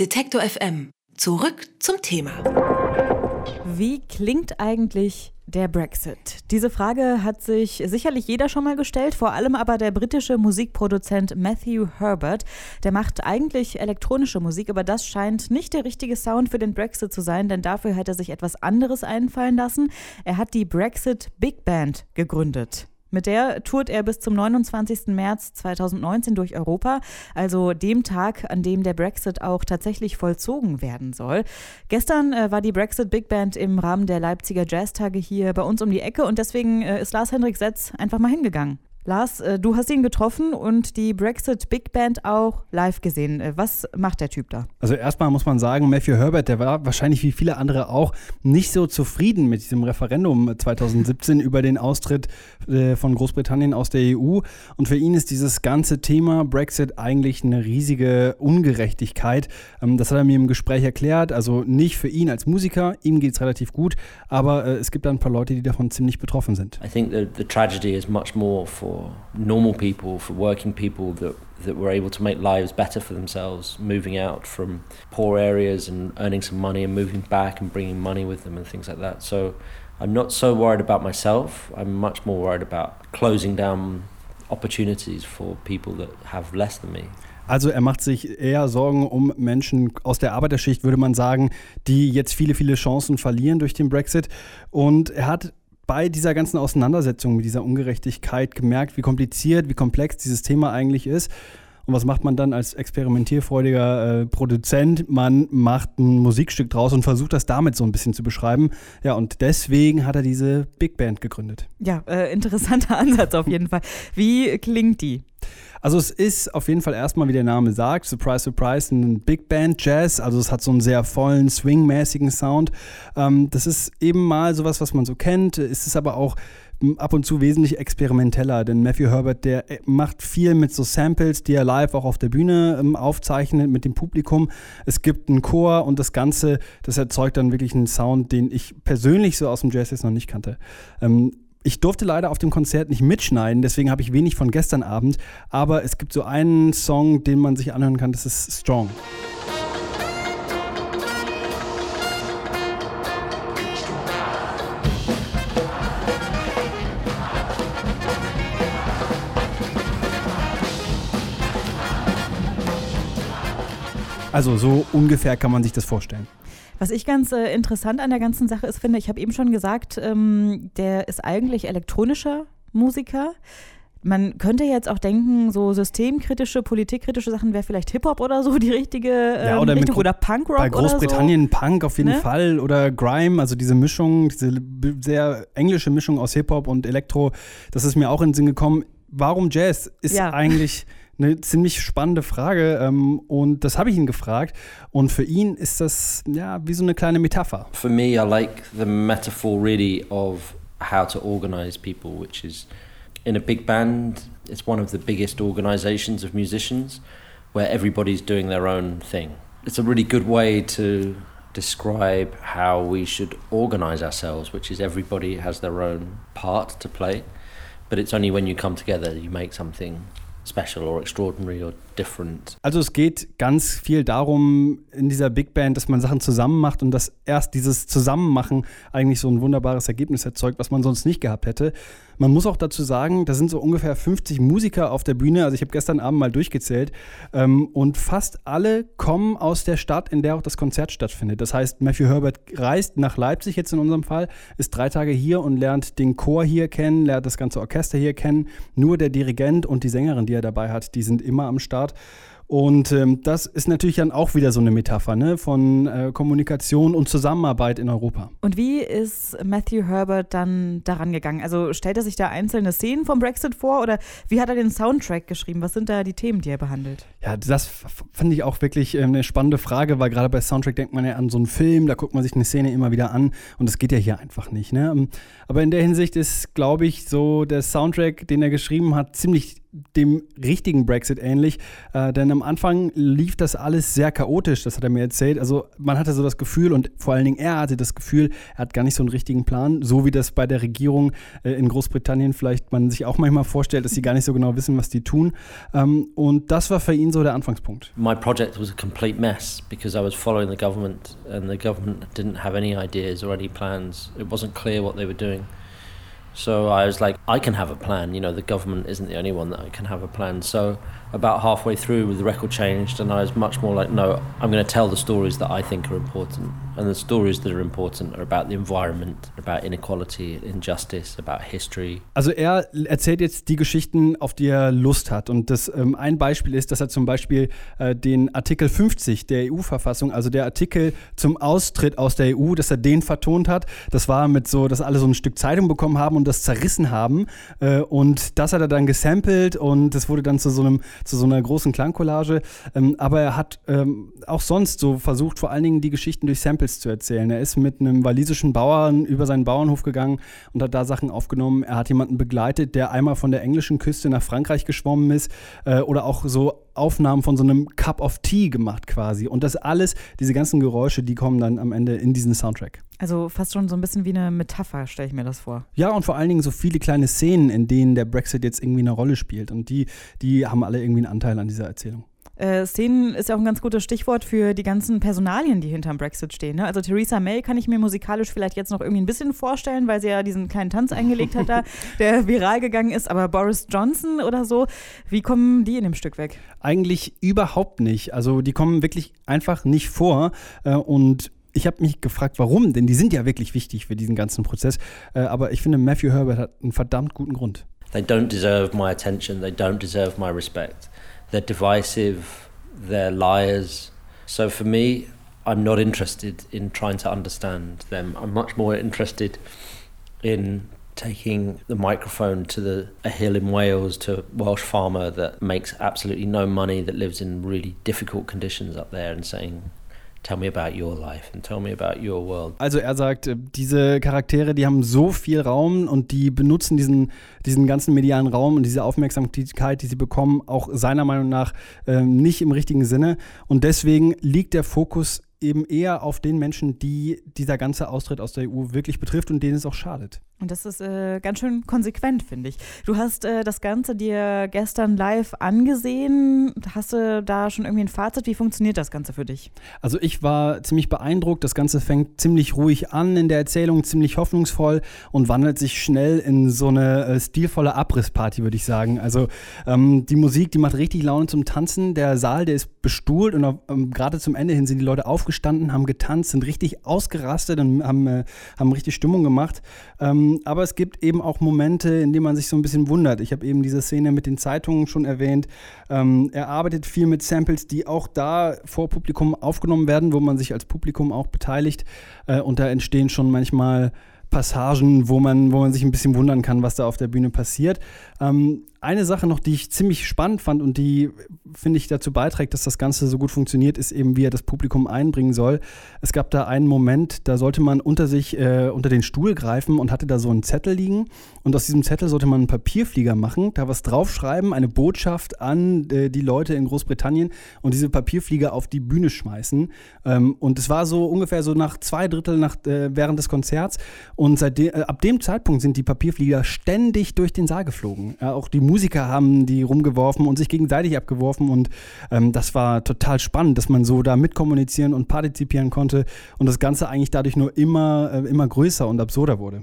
Detektor FM. Zurück zum Thema. Wie klingt eigentlich der Brexit? Diese Frage hat sich sicherlich jeder schon mal gestellt, vor allem aber der britische Musikproduzent Matthew Herbert. Der macht eigentlich elektronische Musik, aber das scheint nicht der richtige Sound für den Brexit zu sein, denn dafür hat er sich etwas anderes einfallen lassen. Er hat die Brexit Big Band gegründet. Mit der tourt er bis zum 29. März 2019 durch Europa, also dem Tag, an dem der Brexit auch tatsächlich vollzogen werden soll. Gestern äh, war die Brexit Big Band im Rahmen der Leipziger Jazztage hier bei uns um die Ecke und deswegen äh, ist Lars Hendrik Setz einfach mal hingegangen. Lars, äh, du hast ihn getroffen und die Brexit Big Band auch live gesehen. Äh, was macht der Typ da? Also erstmal muss man sagen, Matthew Herbert, der war wahrscheinlich wie viele andere auch nicht so zufrieden mit diesem Referendum 2017 über den Austritt äh, von Großbritannien aus der EU. Und für ihn ist dieses ganze Thema Brexit eigentlich eine riesige Ungerechtigkeit. Ähm, das hat er mir im Gespräch erklärt. Also nicht für ihn als Musiker, ihm geht es relativ gut, aber es gibt da ein paar Leute, die davon ziemlich betroffen sind. I think the, the tragedy is much more for normal people, for working people that that were able to make lives better for themselves, moving out from poor areas and earning some money and moving back and bringing money with them and things like that. So I'm not so worried about myself. I'm much more worried about closing down opportunities for people that have less than me. Also er macht sich eher Sorgen um Menschen aus der Arbeiterschicht, würde man sagen, die jetzt viele, viele Chancen verlieren durch den Brexit. Und er hat bei dieser ganzen Auseinandersetzung mit dieser Ungerechtigkeit gemerkt, wie kompliziert, wie komplex dieses Thema eigentlich ist. Und was macht man dann als experimentierfreudiger äh, Produzent? Man macht ein Musikstück draus und versucht das damit so ein bisschen zu beschreiben. Ja, und deswegen hat er diese Big Band gegründet. Ja, äh, interessanter Ansatz auf jeden Fall. Wie klingt die? Also es ist auf jeden Fall erstmal, wie der Name sagt, Surprise, Surprise, ein Big Band Jazz. Also es hat so einen sehr vollen, swingmäßigen Sound. Ähm, das ist eben mal sowas, was man so kennt. Es ist aber auch ab und zu wesentlich experimenteller, denn Matthew Herbert, der äh, macht viel mit so Samples, die er live auch auf der Bühne ähm, aufzeichnet mit dem Publikum. Es gibt einen Chor und das Ganze, das erzeugt dann wirklich einen Sound, den ich persönlich so aus dem Jazz jetzt noch nicht kannte. Ähm, ich durfte leider auf dem Konzert nicht mitschneiden, deswegen habe ich wenig von gestern Abend. Aber es gibt so einen Song, den man sich anhören kann, das ist Strong. Also so ungefähr kann man sich das vorstellen. Was ich ganz äh, interessant an der ganzen Sache ist, finde, ich habe eben schon gesagt, ähm, der ist eigentlich elektronischer Musiker. Man könnte jetzt auch denken, so systemkritische, politikkritische Sachen wäre vielleicht Hip-Hop oder so die richtige ähm, ja, oder Richtung oder Punkrock Bei Großbritannien so. Punk auf jeden ne? Fall oder Grime, also diese Mischung, diese sehr englische Mischung aus Hip-Hop und Elektro, das ist mir auch in den Sinn gekommen. Warum Jazz ist ja. eigentlich eine ziemlich spannende Frage ähm, und das habe ich ihn gefragt und für ihn ist das ja wie so eine kleine Metapher. For me, I like the metaphor really of how to organize people, which is in a big band, it's one of the biggest organizations of musicians where everybody's doing their own thing. It's a really good way to describe how we should organize ourselves, which is everybody has their own part to play, but it's only when you come together you make something special or extraordinary or different. Also es geht ganz viel darum in dieser Big Band, dass man Sachen zusammen macht und dass erst dieses Zusammenmachen eigentlich so ein wunderbares Ergebnis erzeugt, was man sonst nicht gehabt hätte. Man muss auch dazu sagen, da sind so ungefähr 50 Musiker auf der Bühne. Also ich habe gestern Abend mal durchgezählt ähm, und fast alle kommen aus der Stadt, in der auch das Konzert stattfindet. Das heißt, Matthew Herbert reist nach Leipzig jetzt in unserem Fall, ist drei Tage hier und lernt den Chor hier kennen, lernt das ganze Orchester hier kennen. Nur der Dirigent und die Sängerin, die er dabei hat, die sind immer am Start. Und ähm, das ist natürlich dann auch wieder so eine Metapher ne, von äh, Kommunikation und Zusammenarbeit in Europa. Und wie ist Matthew Herbert dann daran gegangen? Also stellt er sich da einzelne Szenen vom Brexit vor oder wie hat er den Soundtrack geschrieben? Was sind da die Themen, die er behandelt? Ja, das fand ich auch wirklich äh, eine spannende Frage, weil gerade bei Soundtrack denkt man ja an so einen Film, da guckt man sich eine Szene immer wieder an und das geht ja hier einfach nicht. Ne? Aber in der Hinsicht ist, glaube ich, so der Soundtrack, den er geschrieben hat, ziemlich dem richtigen Brexit ähnlich, äh, denn am Anfang lief das alles sehr chaotisch, das hat er mir erzählt. Also man hatte so das Gefühl und vor allen Dingen er hatte das Gefühl, er hat gar nicht so einen richtigen Plan, so wie das bei der Regierung äh, in Großbritannien vielleicht man sich auch manchmal vorstellt, dass sie gar nicht so genau wissen, was die tun. Ähm, und das war für ihn so der Anfangspunkt. My project was a complete mess because I was following the government and the government didn't have any ideas or any plans. It wasn't clear what they were doing. So I was like, I can have a plan. You know, the government isn't the only one that can have a plan. So about halfway through, the record changed, and I was much more like, no, I'm going to tell the stories that I think are important. And the stories that are important are about the environment, about inequality, injustice, about history. Also er erzählt jetzt die Geschichten, auf die er Lust hat. Und das ähm, ein Beispiel ist, dass er zum Beispiel äh, den Artikel 50 der EU-Verfassung, also der Artikel zum Austritt aus der EU, dass er den vertont hat. Das war mit so, dass alle so ein Stück Zeitung bekommen haben und das zerrissen haben. Äh, und das hat er dann gesampelt und das wurde dann zu so einem zu so einer großen Klangcollage. Ähm, aber er hat ähm, auch sonst so versucht, vor allen Dingen die Geschichten durch Samples zu erzählen. Er ist mit einem walisischen Bauern über seinen Bauernhof gegangen und hat da Sachen aufgenommen. Er hat jemanden begleitet, der einmal von der englischen Küste nach Frankreich geschwommen ist äh, oder auch so Aufnahmen von so einem Cup of Tea gemacht quasi. Und das alles, diese ganzen Geräusche, die kommen dann am Ende in diesen Soundtrack. Also fast schon so ein bisschen wie eine Metapher, stelle ich mir das vor. Ja, und vor allen Dingen so viele kleine Szenen, in denen der Brexit jetzt irgendwie eine Rolle spielt. Und die, die haben alle irgendwie einen Anteil an dieser Erzählung. Äh, Szenen ist ja auch ein ganz gutes Stichwort für die ganzen Personalien, die hinterm Brexit stehen. Ne? Also Theresa May kann ich mir musikalisch vielleicht jetzt noch irgendwie ein bisschen vorstellen, weil sie ja diesen kleinen Tanz eingelegt hat da, der viral gegangen ist. Aber Boris Johnson oder so, wie kommen die in dem Stück weg? Eigentlich überhaupt nicht. Also die kommen wirklich einfach nicht vor. Äh, und ich habe mich gefragt, warum, denn die sind ja wirklich wichtig für diesen ganzen Prozess. Äh, aber ich finde, Matthew Herbert hat einen verdammt guten Grund. They don't deserve my attention, they don't deserve my respect. They're divisive, they're liars. So for me, I'm not interested in trying to understand them. I'm much more interested in taking the microphone to the, a hill in Wales to a Welsh farmer that makes absolutely no money, that lives in really difficult conditions up there, and saying, Tell me about your life and tell me about your world. Also er sagt, äh, diese Charaktere, die haben so viel Raum und die benutzen diesen, diesen ganzen medialen Raum und diese Aufmerksamkeit, die sie bekommen, auch seiner Meinung nach äh, nicht im richtigen Sinne. Und deswegen liegt der Fokus eben eher auf den Menschen, die dieser ganze Austritt aus der EU wirklich betrifft und denen es auch schadet. Und das ist äh, ganz schön konsequent, finde ich. Du hast äh, das Ganze dir gestern live angesehen. Hast du da schon irgendwie ein Fazit? Wie funktioniert das Ganze für dich? Also ich war ziemlich beeindruckt. Das Ganze fängt ziemlich ruhig an in der Erzählung, ziemlich hoffnungsvoll und wandelt sich schnell in so eine äh, stilvolle Abrissparty, würde ich sagen. Also ähm, die Musik, die macht richtig Laune zum Tanzen. Der Saal, der ist bestuhlt und ähm, gerade zum Ende hin sind die Leute aufgestanden, haben getanzt, sind richtig ausgerastet und haben, äh, haben richtig Stimmung gemacht. Ähm, aber es gibt eben auch Momente, in denen man sich so ein bisschen wundert. Ich habe eben diese Szene mit den Zeitungen schon erwähnt. Ähm, er arbeitet viel mit Samples, die auch da vor Publikum aufgenommen werden, wo man sich als Publikum auch beteiligt. Äh, und da entstehen schon manchmal Passagen, wo man, wo man sich ein bisschen wundern kann, was da auf der Bühne passiert. Ähm, eine Sache noch, die ich ziemlich spannend fand und die, finde ich, dazu beiträgt, dass das Ganze so gut funktioniert, ist eben, wie er das Publikum einbringen soll. Es gab da einen Moment, da sollte man unter sich, äh, unter den Stuhl greifen und hatte da so einen Zettel liegen. Und aus diesem Zettel sollte man einen Papierflieger machen, da was draufschreiben, eine Botschaft an äh, die Leute in Großbritannien und diese Papierflieger auf die Bühne schmeißen. Ähm, und es war so ungefähr so nach zwei Drittel nach, äh, während des Konzerts. Und seitdem, äh, ab dem Zeitpunkt sind die Papierflieger ständig durch den Saal geflogen. Ja, auch die Musiker haben die rumgeworfen und sich gegenseitig abgeworfen. Und ähm, das war total spannend, dass man so da mitkommunizieren und partizipieren konnte und das Ganze eigentlich dadurch nur immer, äh, immer größer und absurder wurde.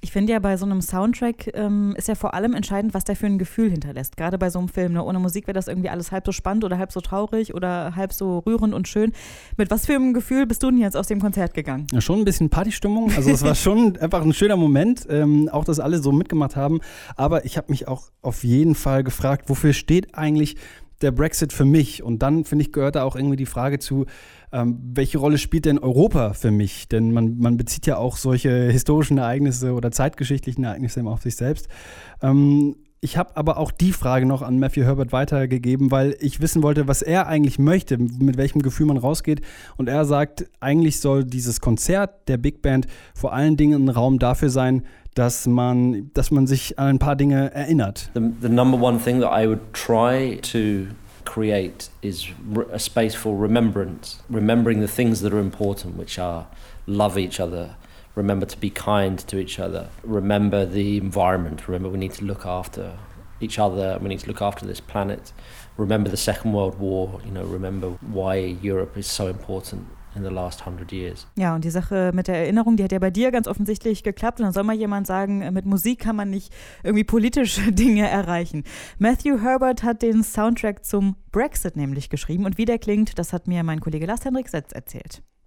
Ich finde ja, bei so einem Soundtrack ähm, ist ja vor allem entscheidend, was der für ein Gefühl hinterlässt. Gerade bei so einem Film. Ne? Ohne Musik wäre das irgendwie alles halb so spannend oder halb so traurig oder halb so rührend und schön. Mit was für einem Gefühl bist du denn jetzt aus dem Konzert gegangen? Ja, schon ein bisschen Partystimmung. Also es war schon einfach ein schöner Moment, ähm, auch dass alle so mitgemacht haben. Aber ich habe mich auch auf jeden Fall gefragt, wofür steht eigentlich der Brexit für mich? Und dann, finde ich, gehört da auch irgendwie die Frage zu, ähm, welche Rolle spielt denn Europa für mich? Denn man, man bezieht ja auch solche historischen Ereignisse oder zeitgeschichtlichen Ereignisse immer auf sich selbst. Ähm, Ich habe aber auch die Frage noch an Matthew Herbert weitergegeben, weil ich wissen wollte, was er eigentlich möchte, mit welchem Gefühl man rausgeht. Und er sagt, eigentlich soll dieses Konzert der Big Band vor allen Dingen ein Raum dafür sein, dass man, dass man sich an ein paar Dinge erinnert. The, the number one thing that I would try to create is a space for remembrance, remembering the things that are important, which are love each other, remember to be kind to each other, remember the environment, remember we need to look after each other, we need to look after this planet, remember the Second World War, you know, remember why Europe is so important in the last hundred years. Ja, und die Sache mit der Erinnerung, die hat ja bei dir ganz offensichtlich geklappt. Und dann soll mal jemand sagen, mit Musik kann man nicht irgendwie politische Dinge erreichen. Matthew Herbert hat den Soundtrack zum Brexit nämlich geschrieben. Und wie der klingt, das hat mir mein Kollege Lars-Henrik Setz erzählt.